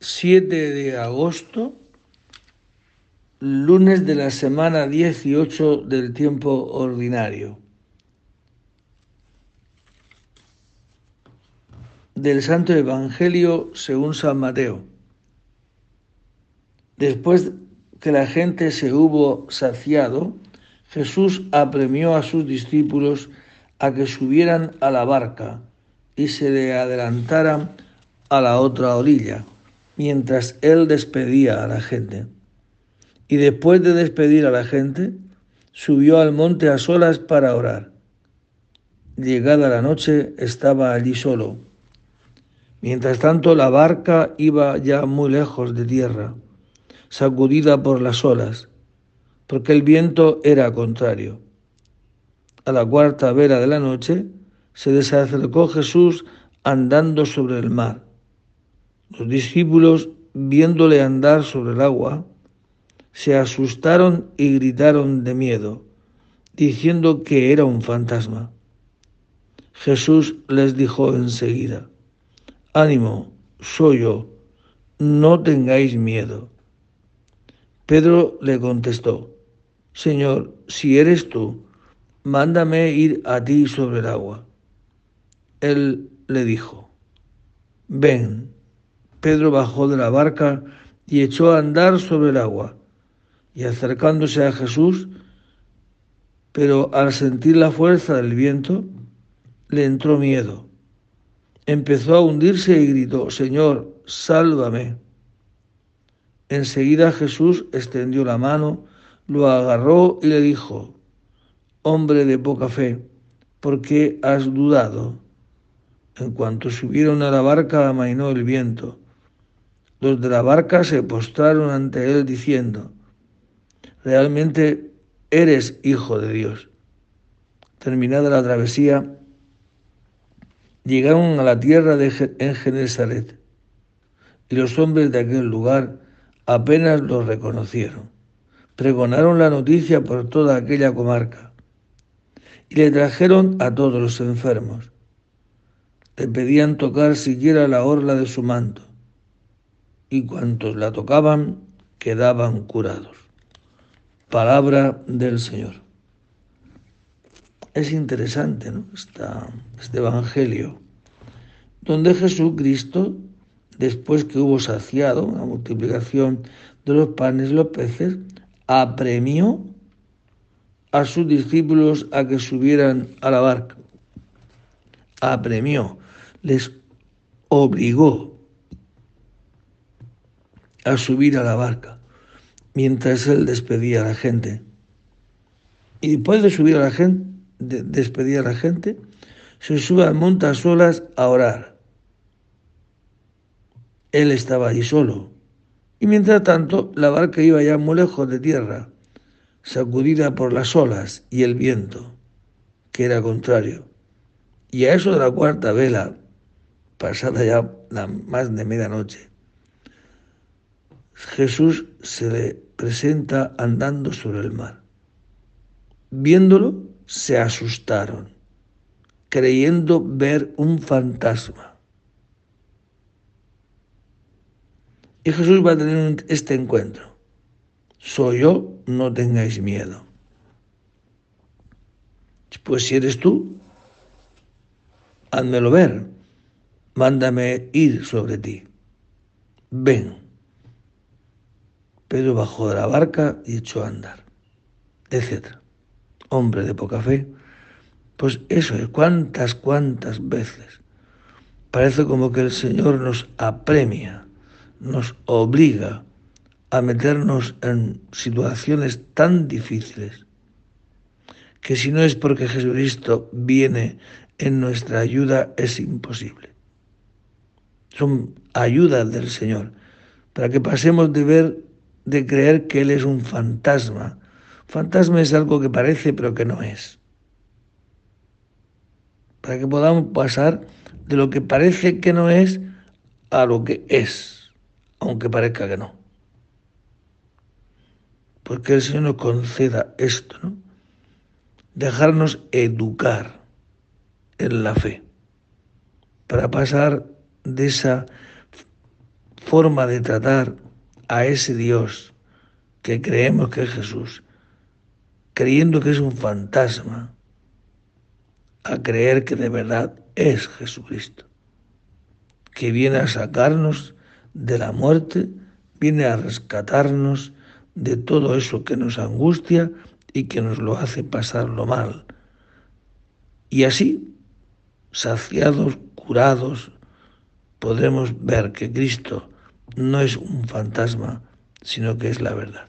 7 de agosto, lunes de la semana 18 del tiempo ordinario. Del Santo Evangelio según San Mateo. Después que la gente se hubo saciado, Jesús apremió a sus discípulos a que subieran a la barca y se le adelantaran a la otra orilla mientras él despedía a la gente. Y después de despedir a la gente, subió al monte a solas para orar. Llegada la noche, estaba allí solo. Mientras tanto, la barca iba ya muy lejos de tierra, sacudida por las olas, porque el viento era contrario. A la cuarta vera de la noche, se desacercó Jesús andando sobre el mar los discípulos, viéndole andar sobre el agua, se asustaron y gritaron de miedo, diciendo que era un fantasma. Jesús les dijo enseguida, ánimo, soy yo, no tengáis miedo. Pedro le contestó, Señor, si eres tú, mándame ir a ti sobre el agua. Él le dijo, ven. Pedro bajó de la barca y echó a andar sobre el agua. Y acercándose a Jesús, pero al sentir la fuerza del viento, le entró miedo. Empezó a hundirse y gritó, Señor, sálvame. Enseguida Jesús extendió la mano, lo agarró y le dijo, Hombre de poca fe, ¿por qué has dudado? En cuanto subieron a la barca, amainó el viento los de la barca se postraron ante él diciendo, realmente eres hijo de Dios. Terminada la travesía, llegaron a la tierra de en y los hombres de aquel lugar apenas los reconocieron. Pregonaron la noticia por toda aquella comarca y le trajeron a todos los enfermos. Le pedían tocar siquiera la orla de su manto y cuantos la tocaban quedaban curados. Palabra del Señor. Es interesante ¿no? este Evangelio, donde Jesucristo, después que hubo saciado la multiplicación de los panes y los peces, apremió a sus discípulos a que subieran a la barca. Apremió, les obligó a subir a la barca, mientras él despedía a la gente. Y después de subir a la gente, de despedir a la gente, se sube al monte a solas a orar. Él estaba allí solo. Y mientras tanto, la barca iba ya muy lejos de tierra, sacudida por las olas y el viento, que era contrario. Y a eso de la cuarta vela, pasada ya la más de medianoche, Jesús se le presenta andando sobre el mar. Viéndolo, se asustaron, creyendo ver un fantasma. Y Jesús va a tener este encuentro. Soy yo, no tengáis miedo. Pues si eres tú, házmelo ver. Mándame ir sobre ti. Ven. Pedro bajó de la barca y echó a andar, etc. Hombre de poca fe, pues eso es, cuántas, cuántas veces. Parece como que el Señor nos apremia, nos obliga a meternos en situaciones tan difíciles que si no es porque Jesucristo viene en nuestra ayuda es imposible. Son ayudas del Señor para que pasemos de ver de creer que Él es un fantasma. Fantasma es algo que parece pero que no es. Para que podamos pasar de lo que parece que no es a lo que es, aunque parezca que no. Porque el Señor nos conceda esto, ¿no? Dejarnos educar en la fe para pasar de esa forma de tratar a ese Dios que creemos que es Jesús, creyendo que es un fantasma, a creer que de verdad es Jesucristo, que viene a sacarnos de la muerte, viene a rescatarnos de todo eso que nos angustia y que nos lo hace pasarlo mal. Y así, saciados, curados, podremos ver que Cristo no es un fantasma, sino que es la verdad.